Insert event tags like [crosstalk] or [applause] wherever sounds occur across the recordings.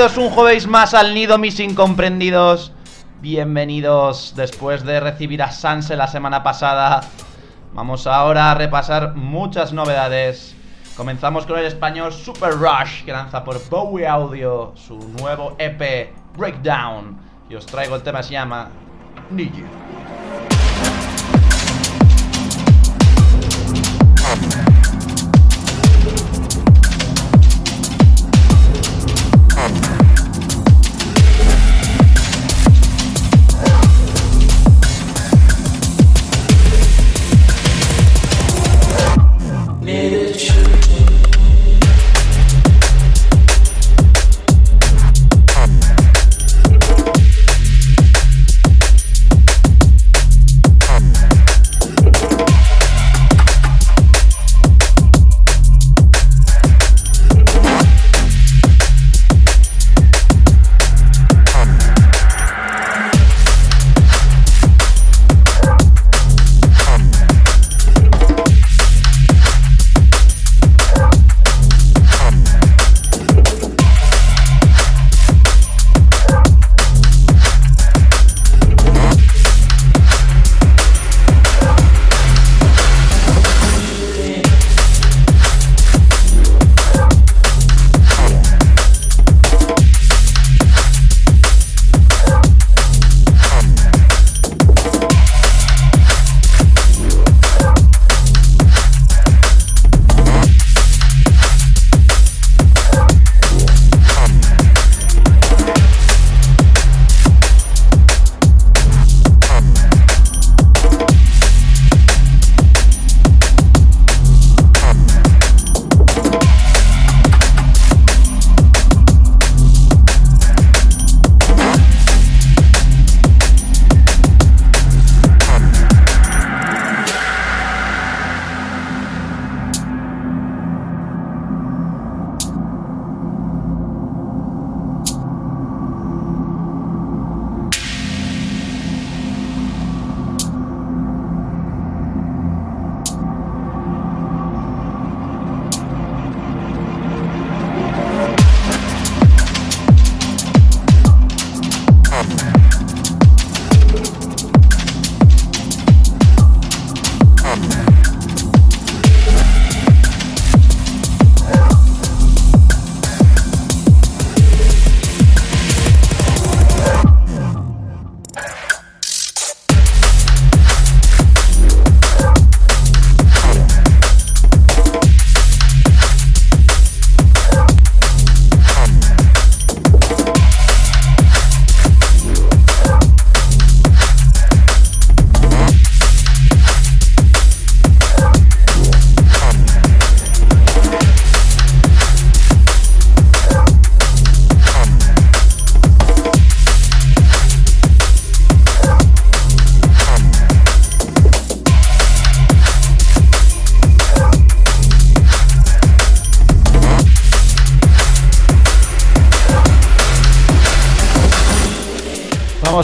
Bienvenidos un jueves más al nido, mis incomprendidos. Bienvenidos después de recibir a Sanse la semana pasada. Vamos ahora a repasar muchas novedades. Comenzamos con el español Super Rush que lanza por Bowie Audio su nuevo EP Breakdown. Y os traigo el tema, se llama Need You.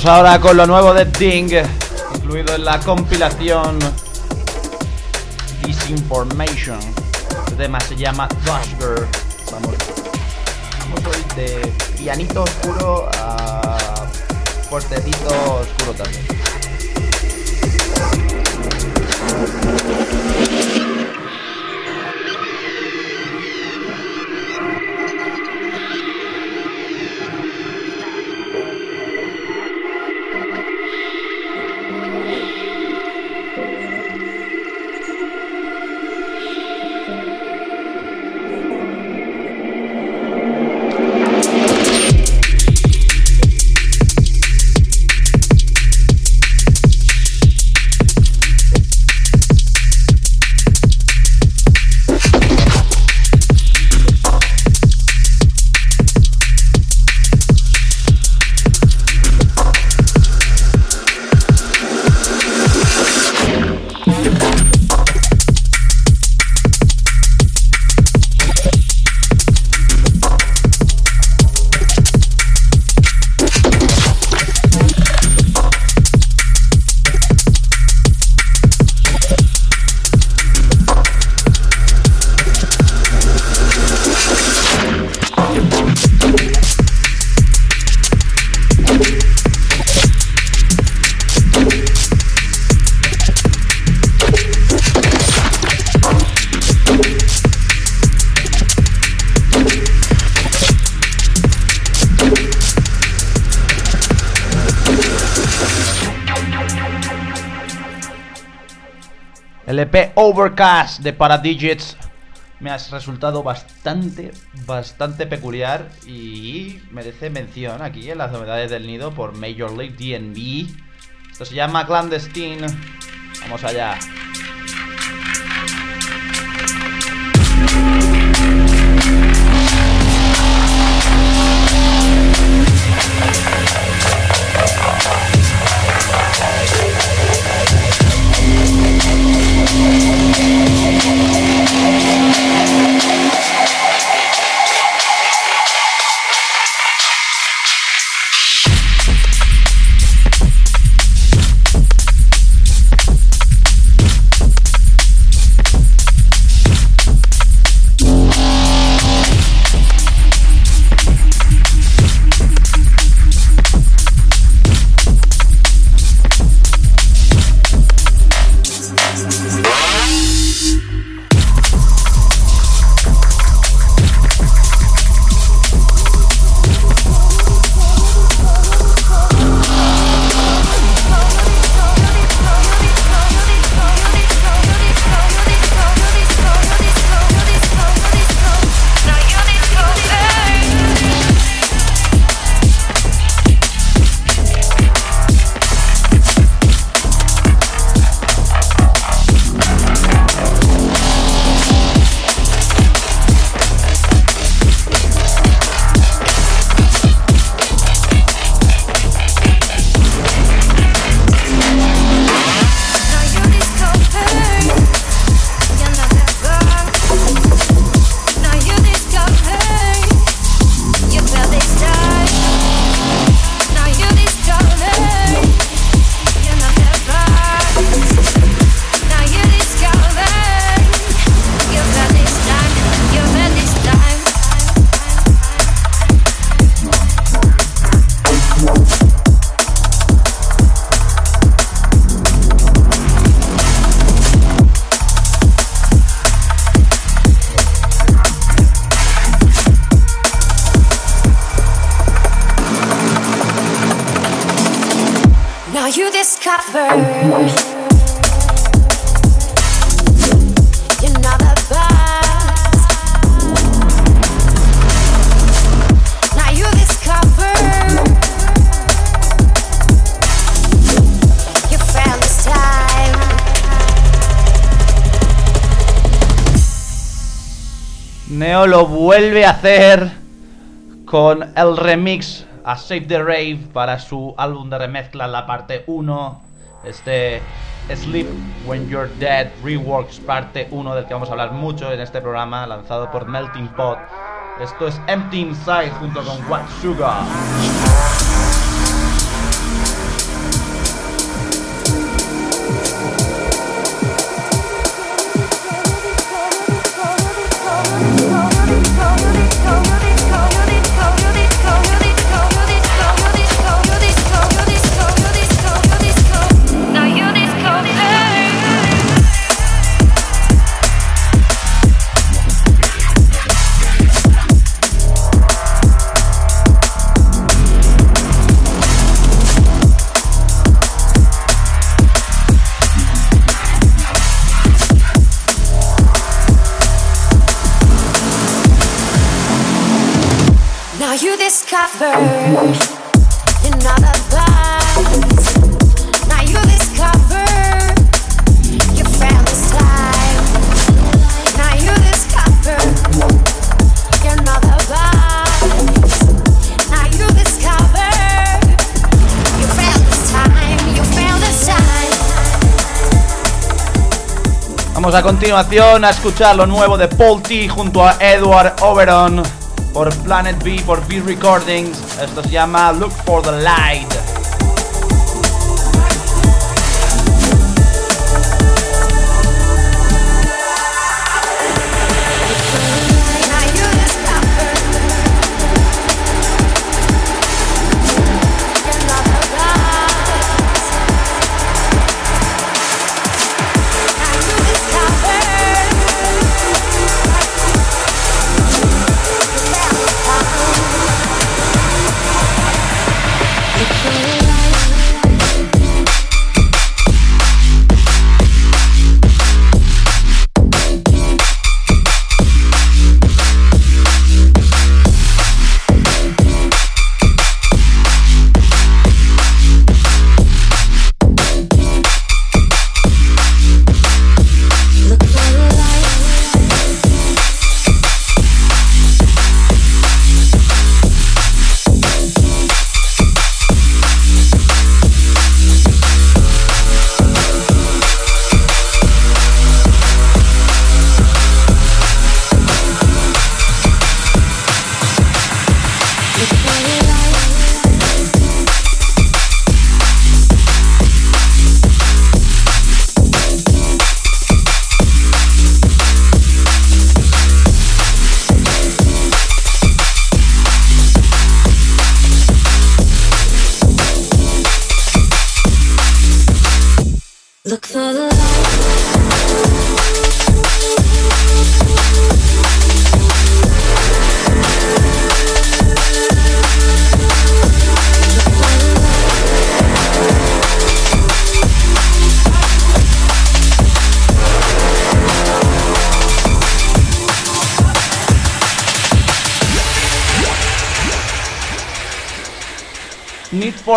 Ahora con lo nuevo de Ding, incluido en la compilación Disinformation. El tema se llama Dushger. Vamos, vamos hoy de pianito oscuro a fuertecito oscuro también. EP Overcast de Paradigits me ha resultado bastante, bastante peculiar y merece mención aquí en las novedades del nido por Major League DNB. Esto se llama Clandestine. Vamos allá. Vuelve a hacer con el remix a Save the Rave para su álbum de remezcla, la parte 1. Este Sleep When You're Dead Reworks parte 1 del que vamos a hablar mucho en este programa, lanzado por Melting Pot. Esto es Empty Inside junto con What Sugar. Vamos a continuación a escuchar lo nuevo de Paul T junto a Edward Oberon por Planet B, por B Recordings. Esto se llama Look for the Light.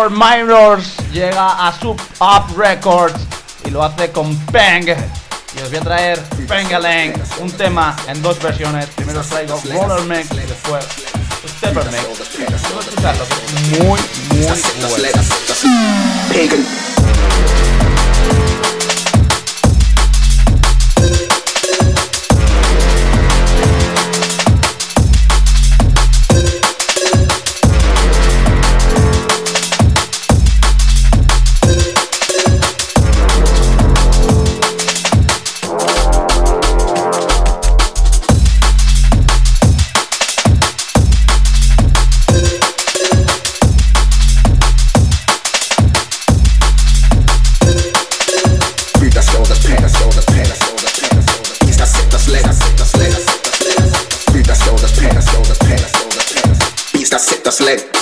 For Mirrors llega a Sub Up Records y lo hace con Peng. Y os voy a traer Pengalang, un tema en dos versiones. Primero os traigo Roller Mix y después Stepper Mix. Vamos a escucharlo, que muy,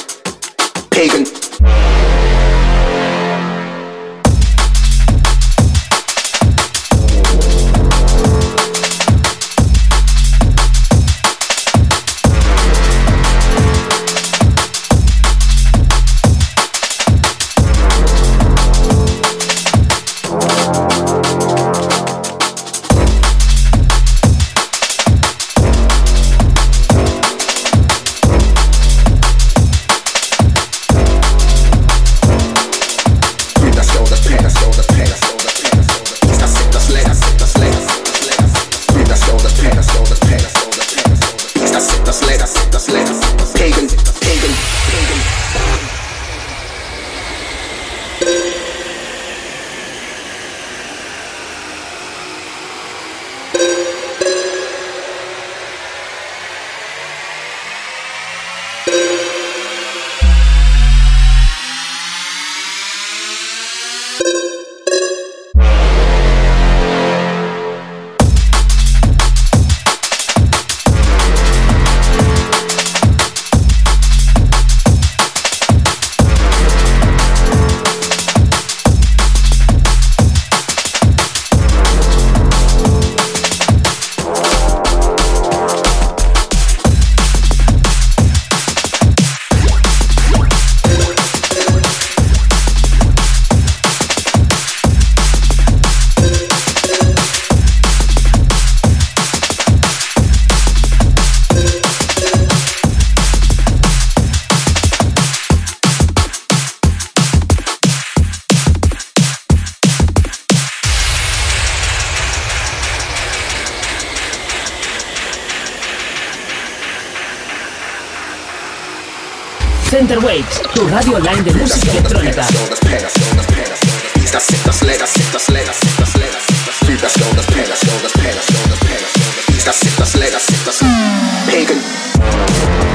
Interwaves, tu radio online de música electrónica. Pagan.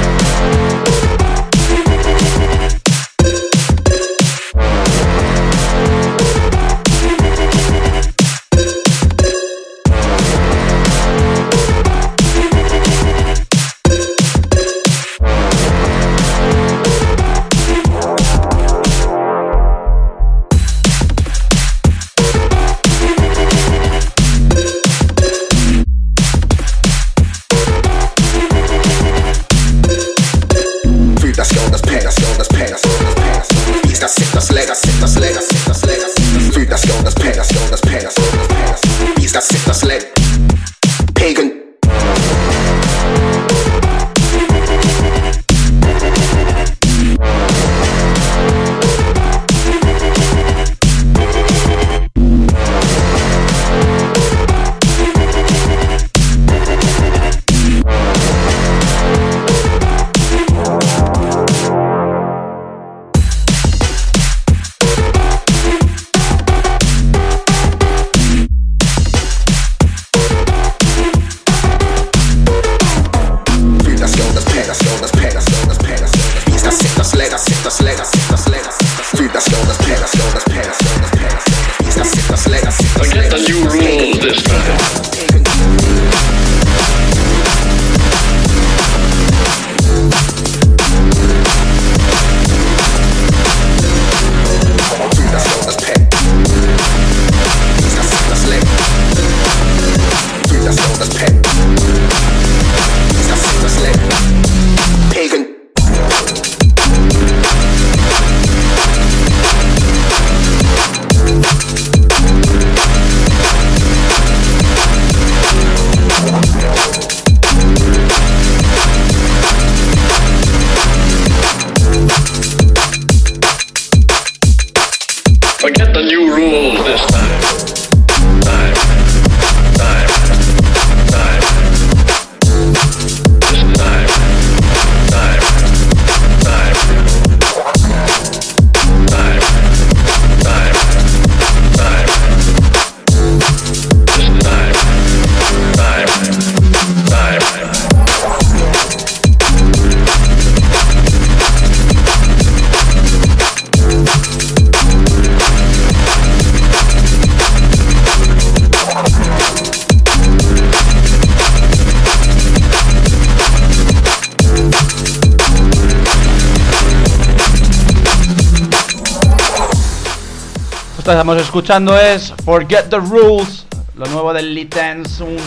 Estamos escuchando es Forget the Rules, lo nuevo del Litens, un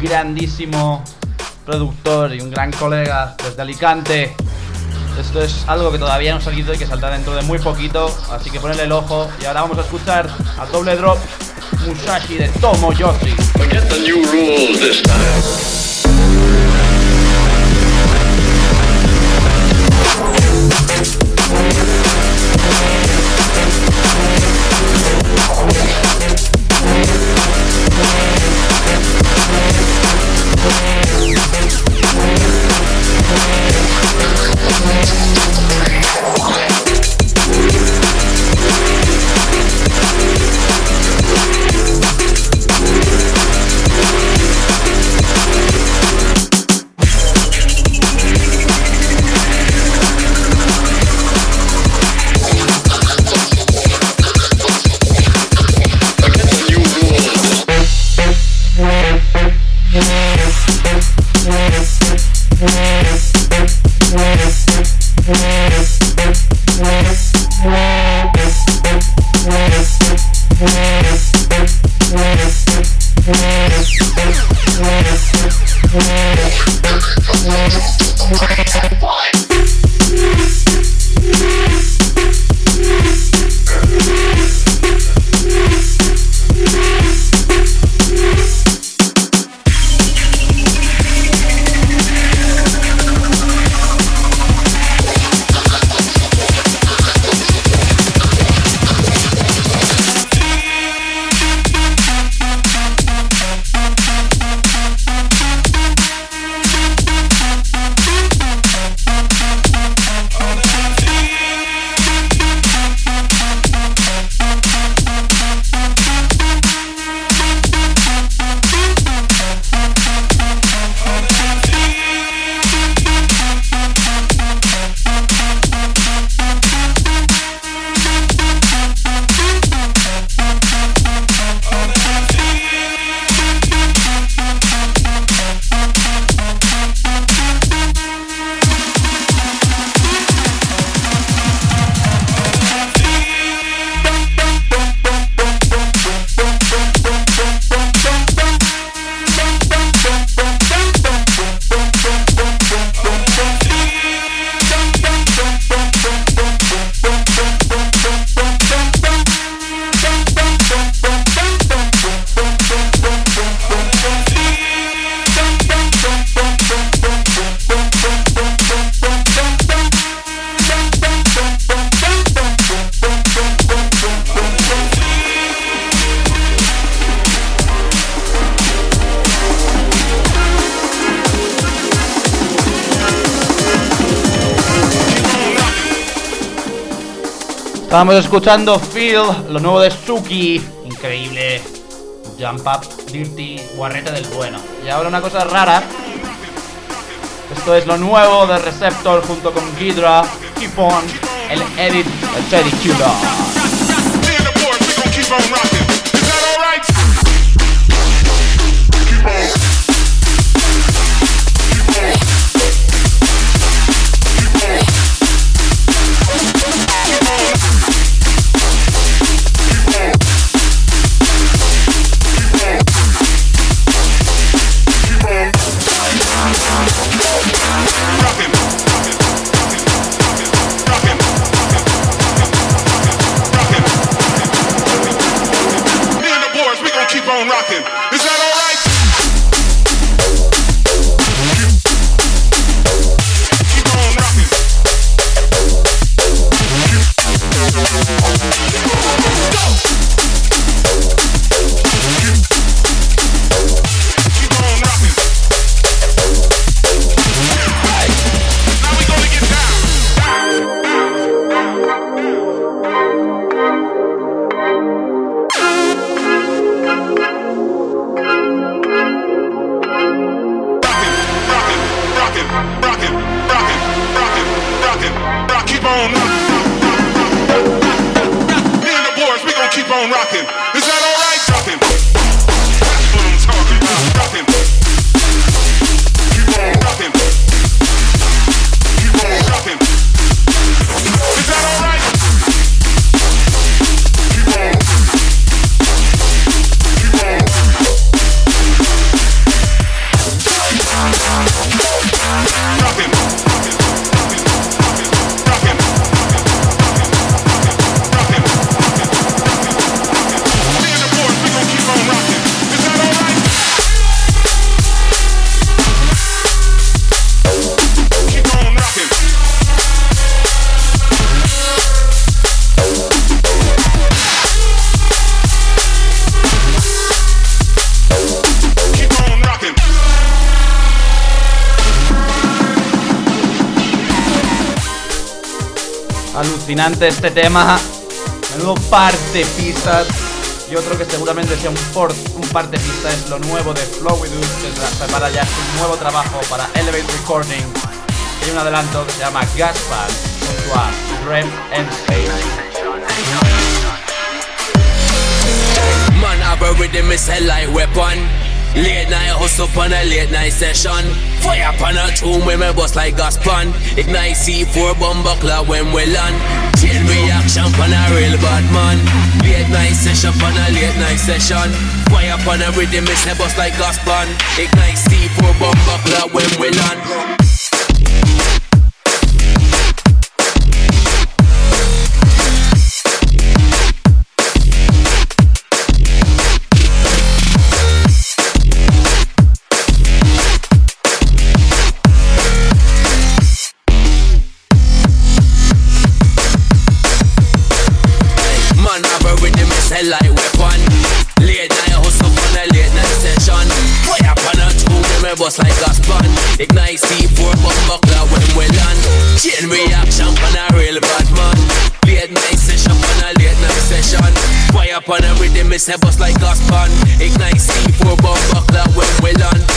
grandísimo productor y un gran colega desde Alicante. Esto es algo que todavía no ha salido y que saldrá dentro de muy poquito, así que ponedle el ojo. Y ahora vamos a escuchar al doble drop Musashi de Tomo Yoshi. Forget the new rules this time. Estábamos escuchando Feel, lo nuevo de Suki. Increíble. Jump Up, Dirty, guarrete del bueno. Y ahora una cosa rara. Esto es lo nuevo de Receptor junto con Ghidra. Keep on, el edit de Teddy. Alucinante este tema. Menudo parte pistas. Y otro que seguramente sea un, por, un parte pista es lo nuevo de Flow With Us, que prepara ya su nuevo trabajo para Elevate Recording. Hay un adelanto que se llama Gaspar junto a Rem and Man, a light weapon. Late night hustle on a late night session. Fire upon a tune when me bust like gas pan. Ignite C4 bomb buckler when we land. Chain reaction on a real bad man. Late night session on a late night session. Fire upon a rhythm, it's a bust like gas pan. Ignite C4 bomb buckler when we land. Upon a rhythm, it's a bust like gas pan. Ignite C4 bomb buckler when we land.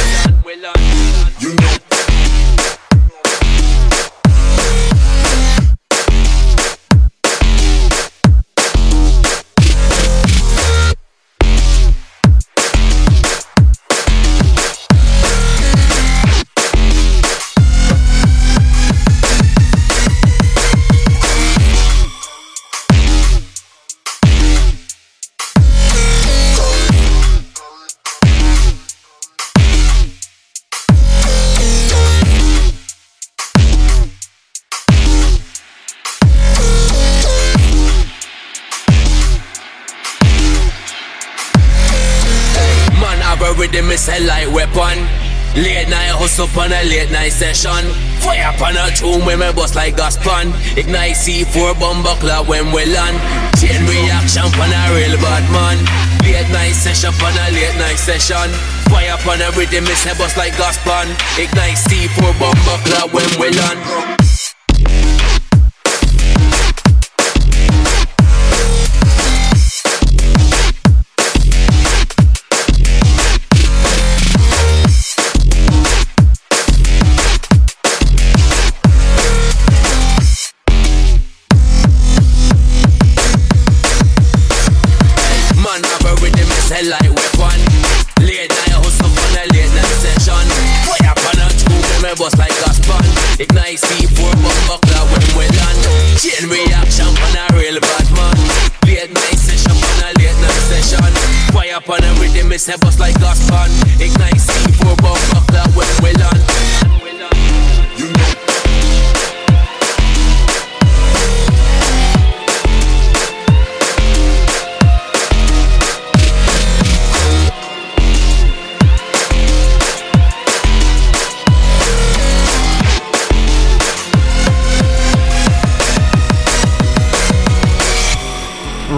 On a late night session. Fire upon a tune when me bust like gas pan. Ignite C4 bomb buckler when we land. Chain reaction on a real bad man. Late night session on a late night session. Fire upon a rhythm, a bust like gas pan. Ignite C4 bomb buckler when we land. Bust like gas pan. Ignite C4 bomb buckler when we land. Chain reaction on a real bad man. Late night session on a late night session. Fire upon a rhythm, it's a bust like gas pan.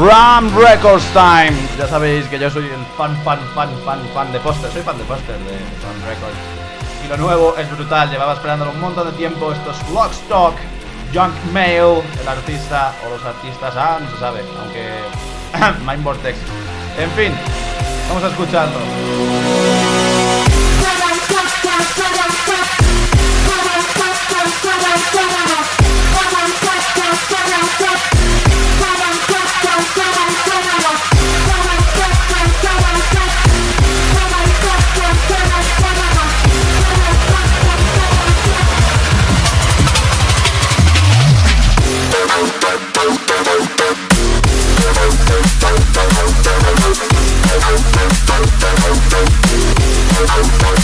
Ram Records Time. Ya sabéis que yo soy el fan, fan, fan, fan, fan de póster. Soy fan de póster de Ram Records. Y lo nuevo es brutal. Llevaba esperándolo un montón de tiempo. Esto es Lockstock, Junk Mail, el artista o los artistas. Ah, no se sabe. Aunque. [coughs] Mind Vortex. En fin, vamos a escucharlo. I'm sorry.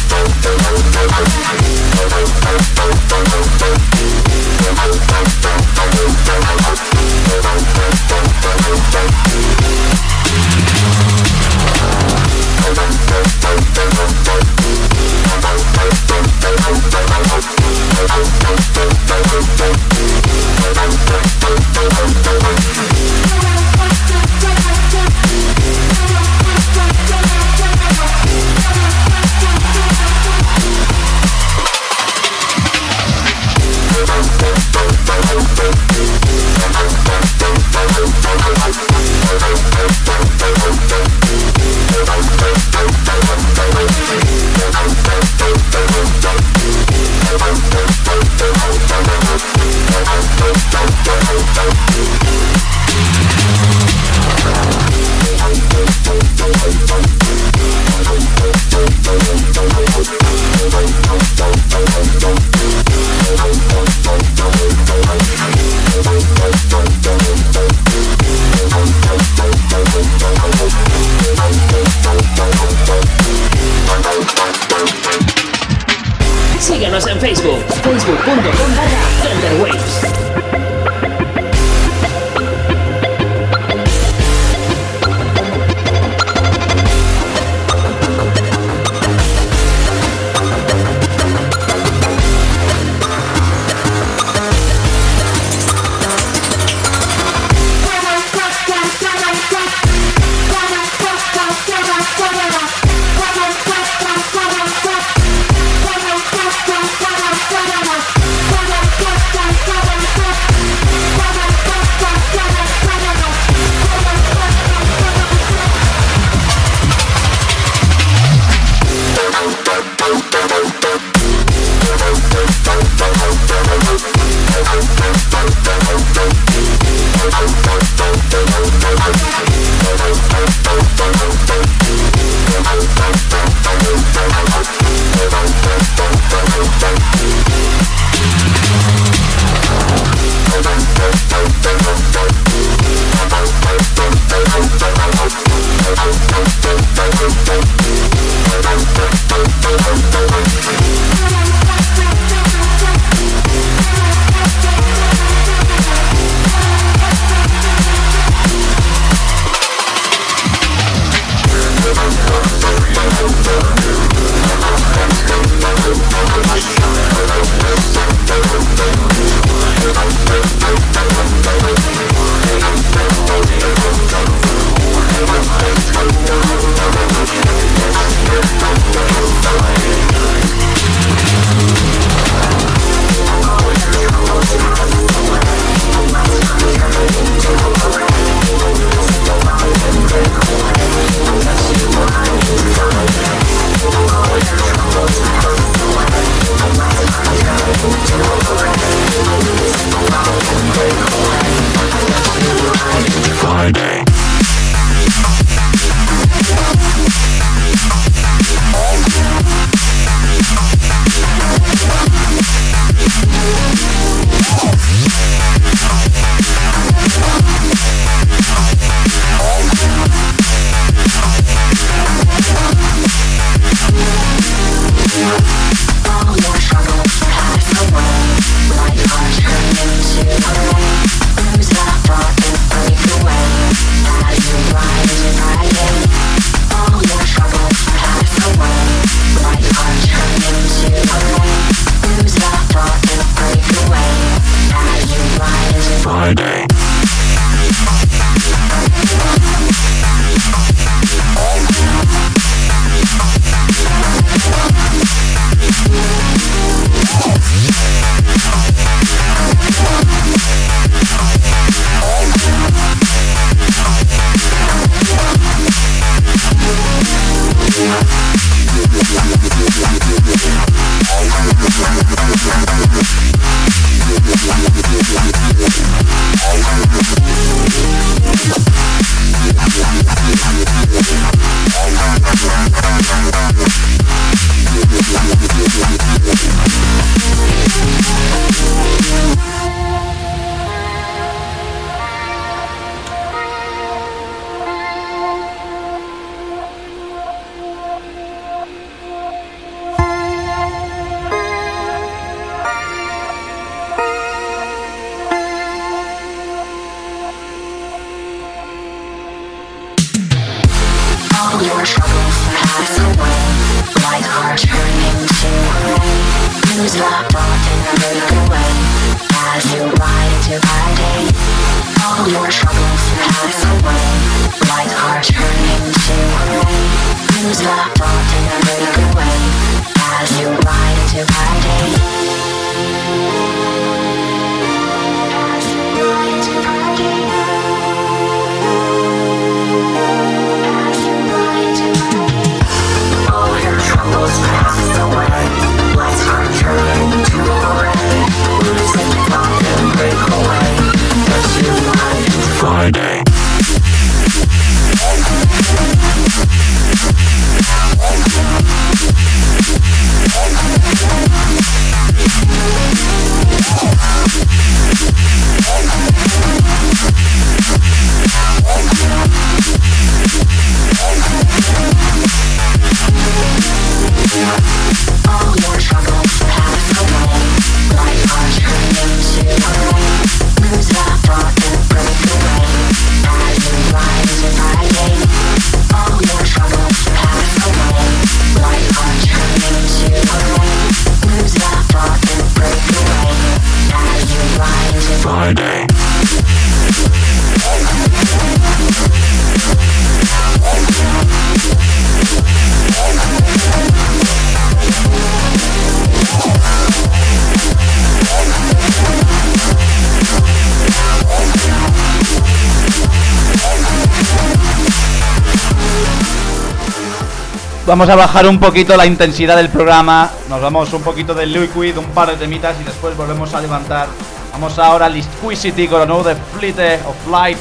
Vamos a bajar un poquito la intensidad del programa. Nos vamos un poquito del liquid, un par de temitas y después volvemos a levantar. Vamos ahora al Squisity con lo nuevo de Fleet of Light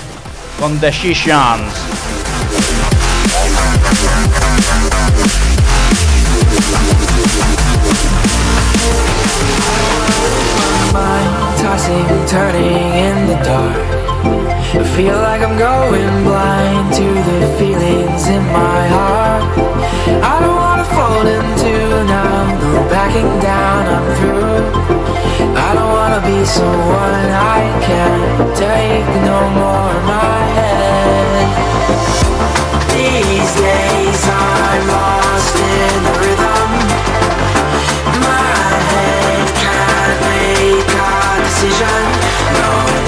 con Decisions. tossing, turning. I feel like I'm going blind to the feelings in my heart. I don't wanna fall into now, no backing down, I'm through. I don't wanna be someone I can't take no more in my head. These days I'm lost in the rhythm. My head can't make a decision. No,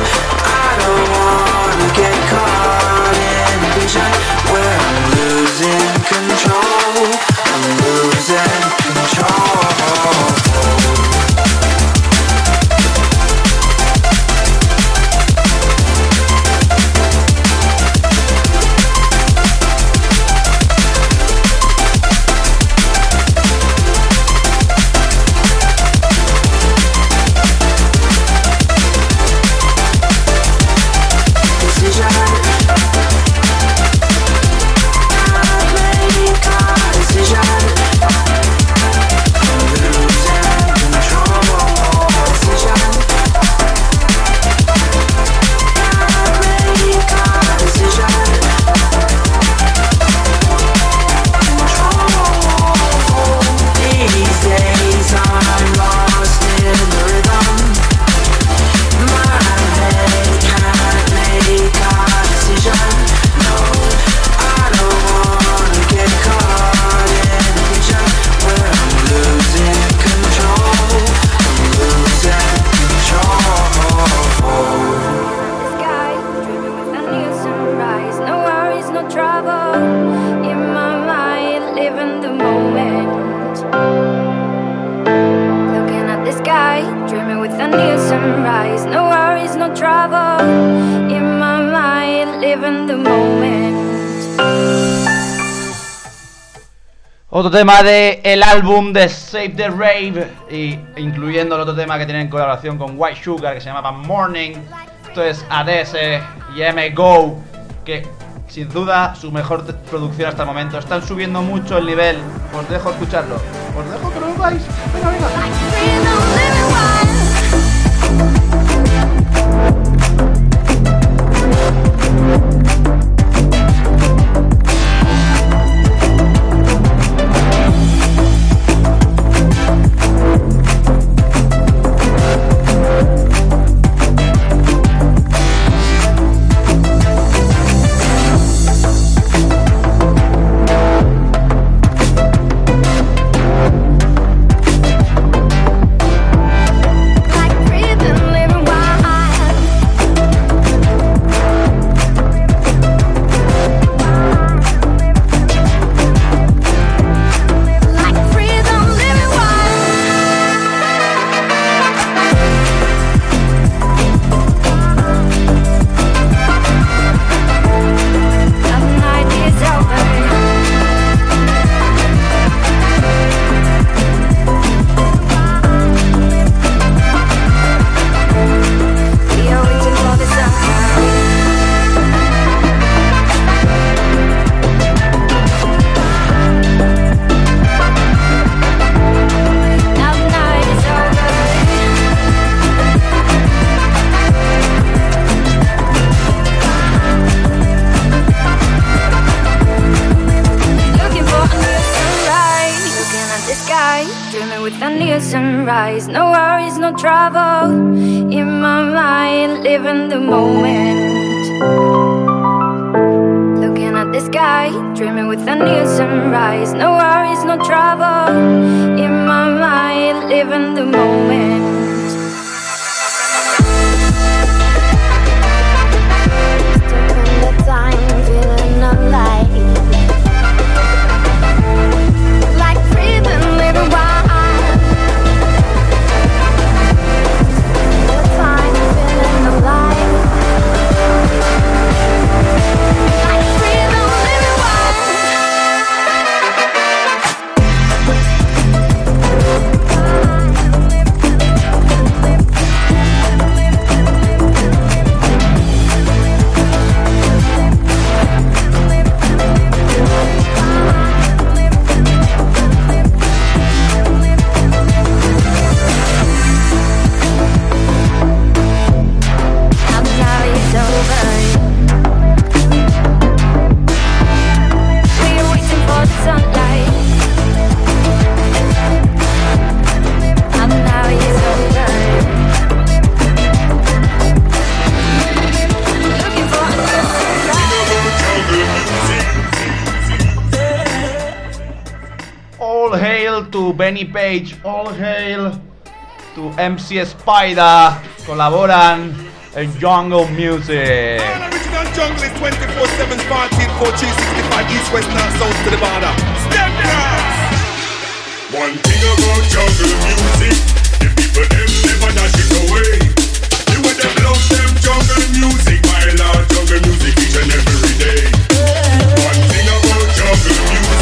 Otro tema de álbum de Save the Rave y incluyendo el otro tema que tienen en colaboración con White Sugar que se llamaba Morning. Esto es ADS y M Go que sin duda su mejor producción hasta el momento. Están subiendo mucho el nivel. Os dejo escucharlo. Os dejo que lo oigáis. Venga, venga. Benny Page, all hail to MC Spider. Colaboran en Jungle Music. Original jungle is 24-7 Spartan 4365 East, West, North, South to the border. Step down! One thing about jungle music, the people them never dash it away. You with them love them jungle music, my lord, jungle music each and every day. One thing about jungle music,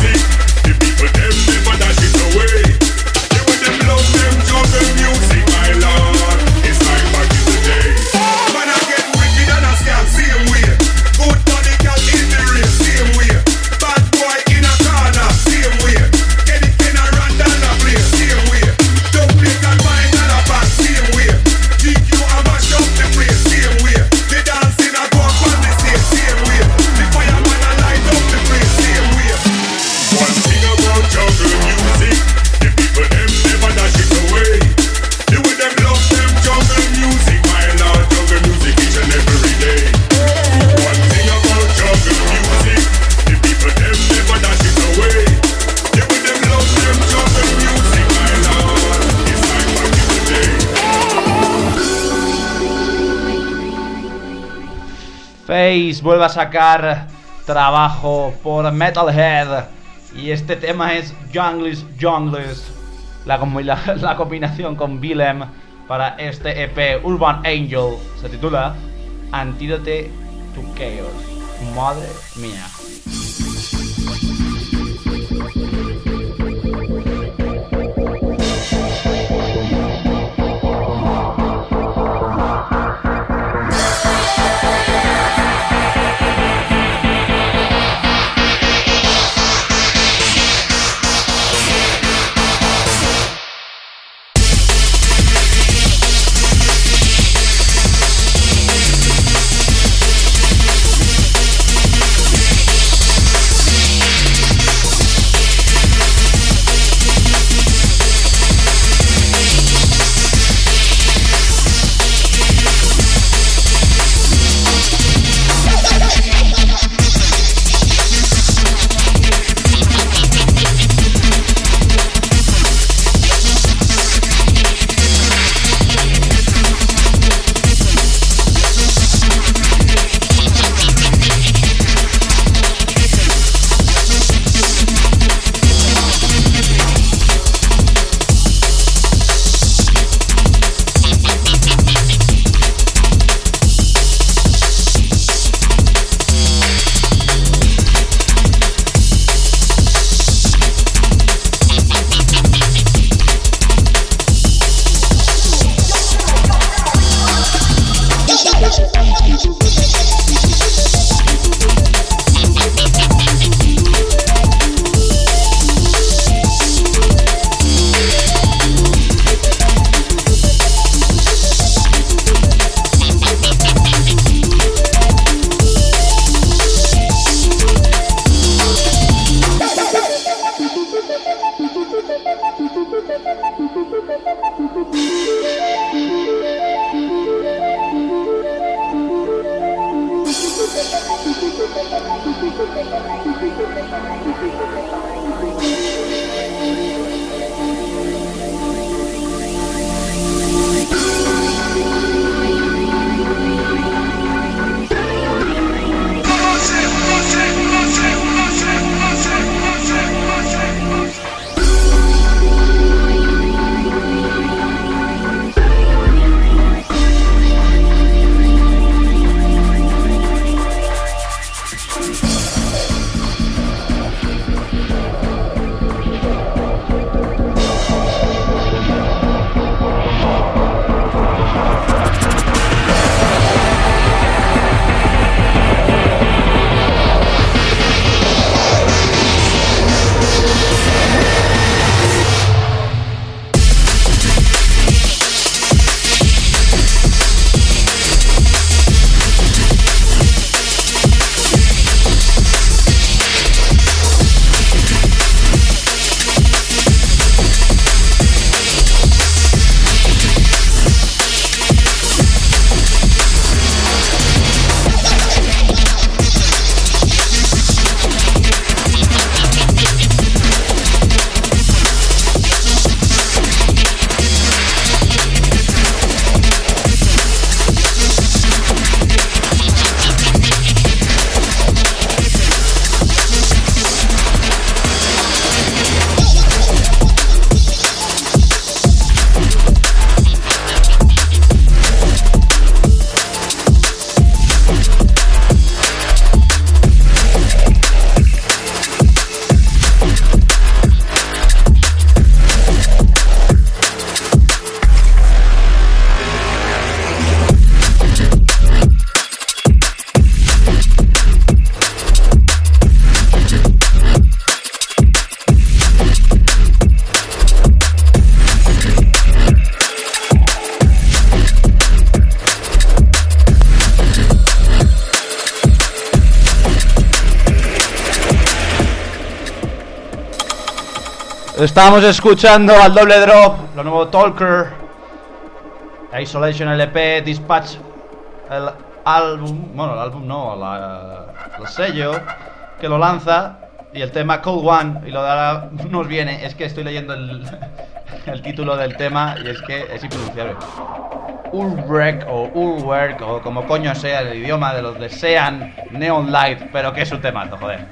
Face vuelve a sacar trabajo por Metalhead. Y este tema es Jungles Jungles. La, la combinación con Willem para este EP Urban Angel. Se titula Antídote to Chaos. Madre mía. Estábamos escuchando al doble drop, lo nuevo Talker, Isolation LP, Dispatch, el álbum, bueno, el álbum no, la- el sello que lo lanza y el tema Cold One y lo de [laughs] nos viene, es que estoy leyendo el, [laughs] el título del tema y es que es impronunciable. Ulrek o Ulwerk o como coño sea el idioma de los de Sean Neon Light, pero que es un temazo, joder.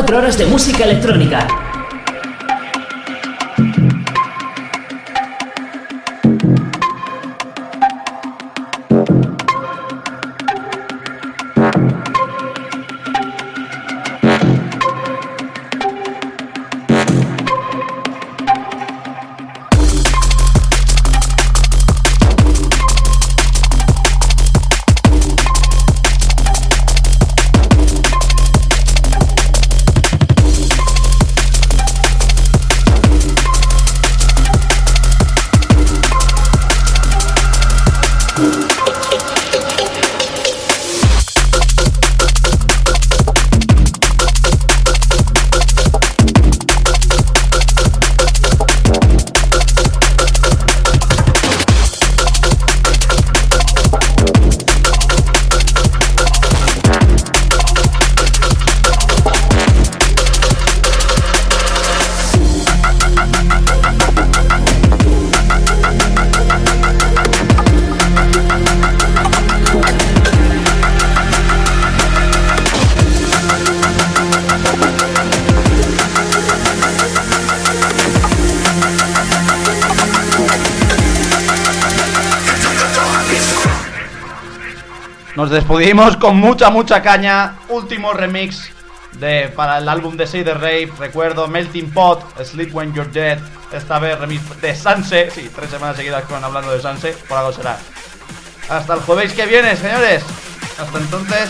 24 horas de música electrónica. Despedimos con mucha, mucha caña. Último remix de, para el álbum de Say the Rave. Recuerdo Melting Pot, Sleep When You're Dead. Esta vez remix de Sanse. Sí, tres semanas seguidas con hablando de Sanse. Por algo será. Hasta el jueves que viene, señores. Hasta entonces.